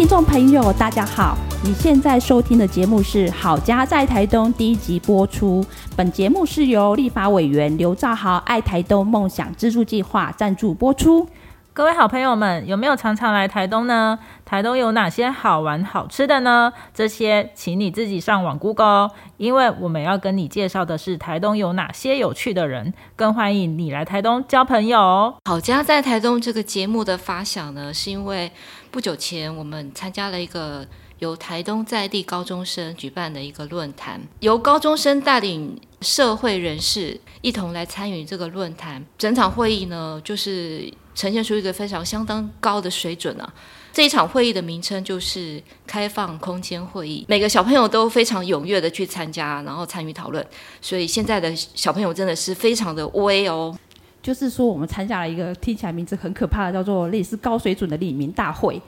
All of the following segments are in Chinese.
听众朋友，大家好！你现在收听的节目是《好家在台东》第一集播出。本节目是由立法委员刘兆豪爱台东梦想资助计划赞助播出。各位好朋友们，有没有常常来台东呢？台东有哪些好玩好吃的呢？这些请你自己上网 Google 哦，因为我们要跟你介绍的是台东有哪些有趣的人，更欢迎你来台东交朋友哦。好家在台东这个节目的发想呢，是因为不久前我们参加了一个由台东在地高中生举办的一个论坛，由高中生带领社会人士一同来参与这个论坛。整场会议呢，就是呈现出一个非常相当高的水准啊。这一场会议的名称就是开放空间会议，每个小朋友都非常踊跃的去参加，然后参与讨论。所以现在的小朋友真的是非常的威哦。就是说，我们参加了一个听起来名字很可怕的，叫做类似高水准的李明大会。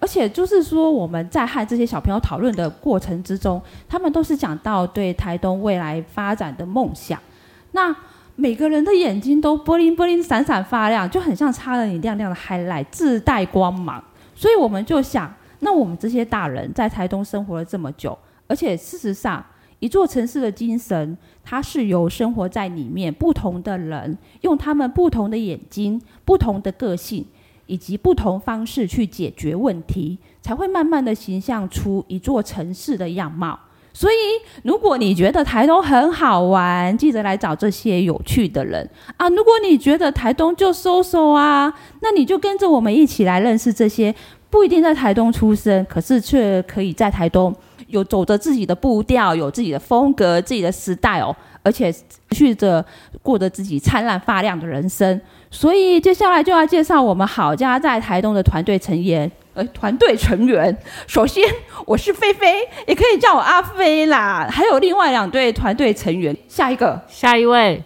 而且就是说，我们在和这些小朋友讨论的过程之中，他们都是讲到对台东未来发展的梦想。那每个人的眼睛都玻璃玻璃闪闪发亮，就很像擦了你亮亮的 highlight，自带光芒。所以我们就想，那我们这些大人在台东生活了这么久，而且事实上，一座城市的精神，它是由生活在里面不同的人，用他们不同的眼睛、不同的个性以及不同方式去解决问题，才会慢慢的形象出一座城市的样貌。所以，如果你觉得台东很好玩，记得来找这些有趣的人啊！如果你觉得台东就收收啊，那你就跟着我们一起来认识这些不一定在台东出生，可是却可以在台东有走着自己的步调、有自己的风格、自己的时代哦，而且持续着过着自己灿烂发亮的人生。所以，接下来就要介绍我们好家在台东的团队成员。呃，团队成员，首先我是菲菲，也可以叫我阿飞啦。还有另外两队团队成员，下一个，下一位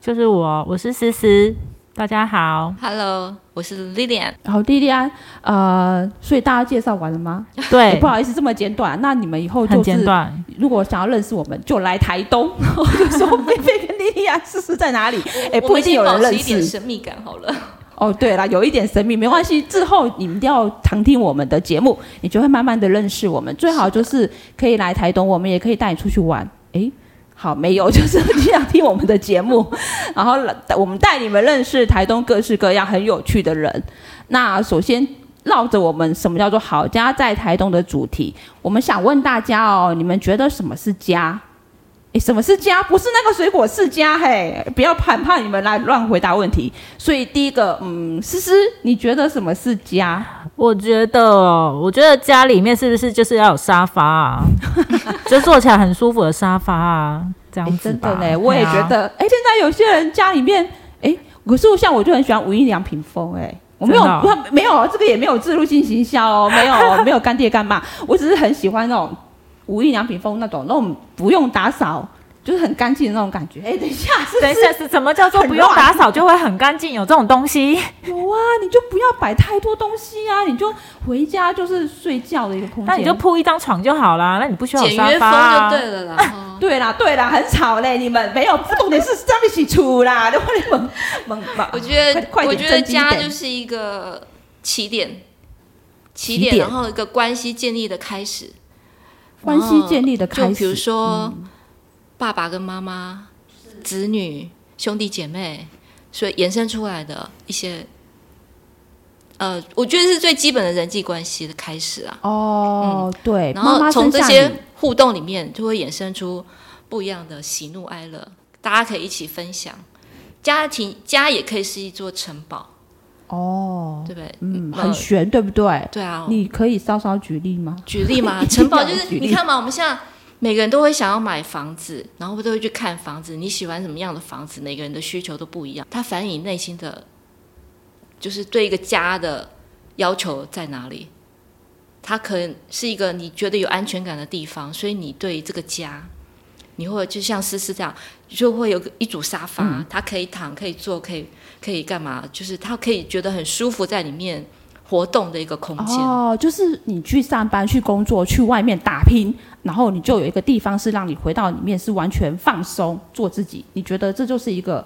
就是我，我是思思，大家好，Hello，我是 Lilian，好，莉莉安，呃，所以大家介绍完了吗？对，不好意思这么简短，那你们以后就是简短，如果想要认识我们，就来台东，我就说菲菲跟莉莉安思思在哪里？哎，不一定有人认识，一点神秘感好了。哦，对了，有一点神秘，没关系。之后你们一定要常听我们的节目，你就会慢慢的认识我们。最好就是可以来台东，我们也可以带你出去玩。哎，好，没有，就是经常听我们的节目，然后我们带你们认识台东各式各样很有趣的人。那首先绕着我们什么叫做好家在台东的主题，我们想问大家哦，你们觉得什么是家？什么是家？不是那个水果是家，嘿！不要怕怕你们来乱回答问题。所以第一个，嗯，思思，你觉得什么是家？我觉得，我觉得家里面是不是就是要有沙发啊？就坐起来很舒服的沙发啊，这样子。真的嘞，我也觉得。哎，现在有些人家里面，哎，可是像我就很喜欢无印良品风，哎，我没有，没有，这个也没有自入性行销哦，没有，没有干爹干妈，我只是很喜欢那种。无印良品风那种，那种不用打扫，就是很干净的那种感觉。哎，等一下，等一下是什么叫做不用打扫就会很干净？有这种东西？有啊，你就不要摆太多东西啊，你就回家就是睡觉的一个空间。那你就铺一张床就好啦，那你不需要沙发。就对了啦。对啦，对啦，很吵嘞，你们没有，重点是在一起处啦，都 你们猛吧。我觉得，我觉得家就是一个起点，起点，然后一个关系建立的开始。关系建立的开始，就比如说爸爸跟妈妈、子女、兄弟姐妹，所以延伸出来的一些，呃，我觉得是最基本的人际关系的开始啊。哦，对，然后从这些互动里面，就会衍生出不一样的喜怒哀乐，大家可以一起分享。家庭家也可以是一座城堡。哦，对不对？嗯，很悬，对不对？对啊，你可以稍稍举例吗？举例吗？城堡就是你看嘛，我们现在每个人都会想要买房子，然后都会去看房子。你喜欢什么样的房子？每个人的需求都不一样，它反映你内心的，就是对一个家的要求在哪里？它可能是一个你觉得有安全感的地方，所以你对这个家，你会就像思思这样，就会有一组沙发，它可以躺，可以坐，可以。可以干嘛？就是他可以觉得很舒服，在里面活动的一个空间。哦，就是你去上班、去工作、去外面打拼，然后你就有一个地方是让你回到里面，是完全放松、做自己。你觉得这就是一个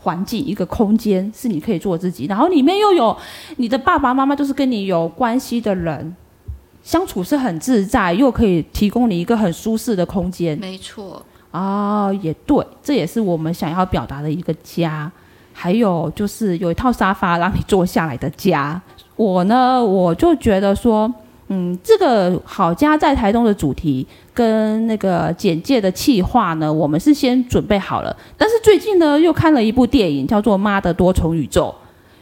环境、一个空间，是你可以做自己。然后里面又有你的爸爸妈妈，就是跟你有关系的人，相处是很自在，又可以提供你一个很舒适的空间。没错，啊，也对，这也是我们想要表达的一个家。还有就是有一套沙发让你坐下来的家。我呢，我就觉得说，嗯，这个好家在台东的主题跟那个简介的企划呢，我们是先准备好了。但是最近呢，又看了一部电影，叫做《妈的多重宇宙》。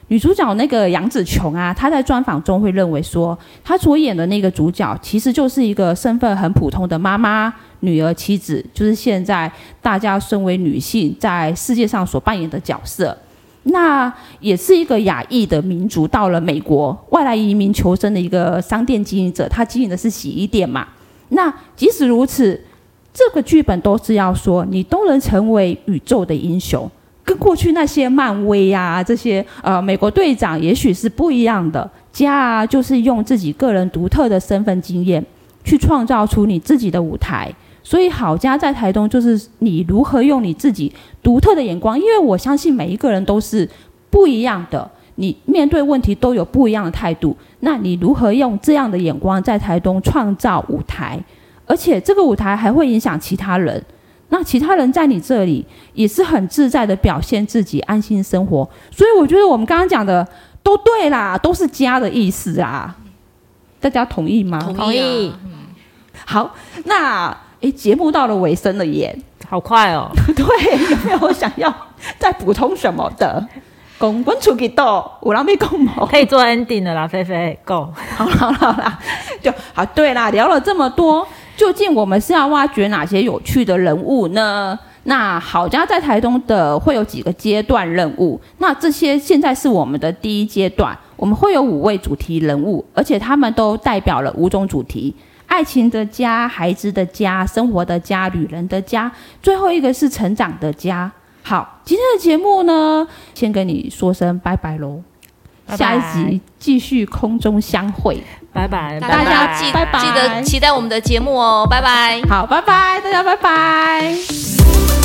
女主角那个杨紫琼啊，她在专访中会认为说，她所演的那个主角其实就是一个身份很普通的妈妈、女儿、妻子，就是现在大家身为女性在世界上所扮演的角色。那也是一个亚裔的民族，到了美国外来移民求生的一个商店经营者，他经营的是洗衣店嘛。那即使如此，这个剧本都是要说你都能成为宇宙的英雄，跟过去那些漫威呀这些呃美国队长也许是不一样的。家啊，就是用自己个人独特的身份经验，去创造出你自己的舞台。所以，好家在台东，就是你如何用你自己独特的眼光，因为我相信每一个人都是不一样的，你面对问题都有不一样的态度。那你如何用这样的眼光在台东创造舞台，而且这个舞台还会影响其他人，那其他人在你这里也是很自在的表现自己，安心生活。所以，我觉得我们刚刚讲的都对啦，都是家的意思啊，大家同意吗？同意。好，那。诶，节目到了尾声了耶，好快哦！对，有没有想要再补充什么的？公滚出去斗，我那边公毛可以做 ending 的啦，菲菲，Go，好了好啦，就好。对啦，聊了这么多，究竟我们是要挖掘哪些有趣的人物呢？那好家在台东的会有几个阶段任务？那这些现在是我们的第一阶段，我们会有五位主题人物，而且他们都代表了五种主题。爱情的家、孩子的家、生活的家、女人的家，最后一个是成长的家。好，今天的节目呢，先跟你说声拜拜喽，下一集继续空中相会，拜拜，大家记记得期待我们的节目哦，拜拜，好，拜拜，大家拜拜。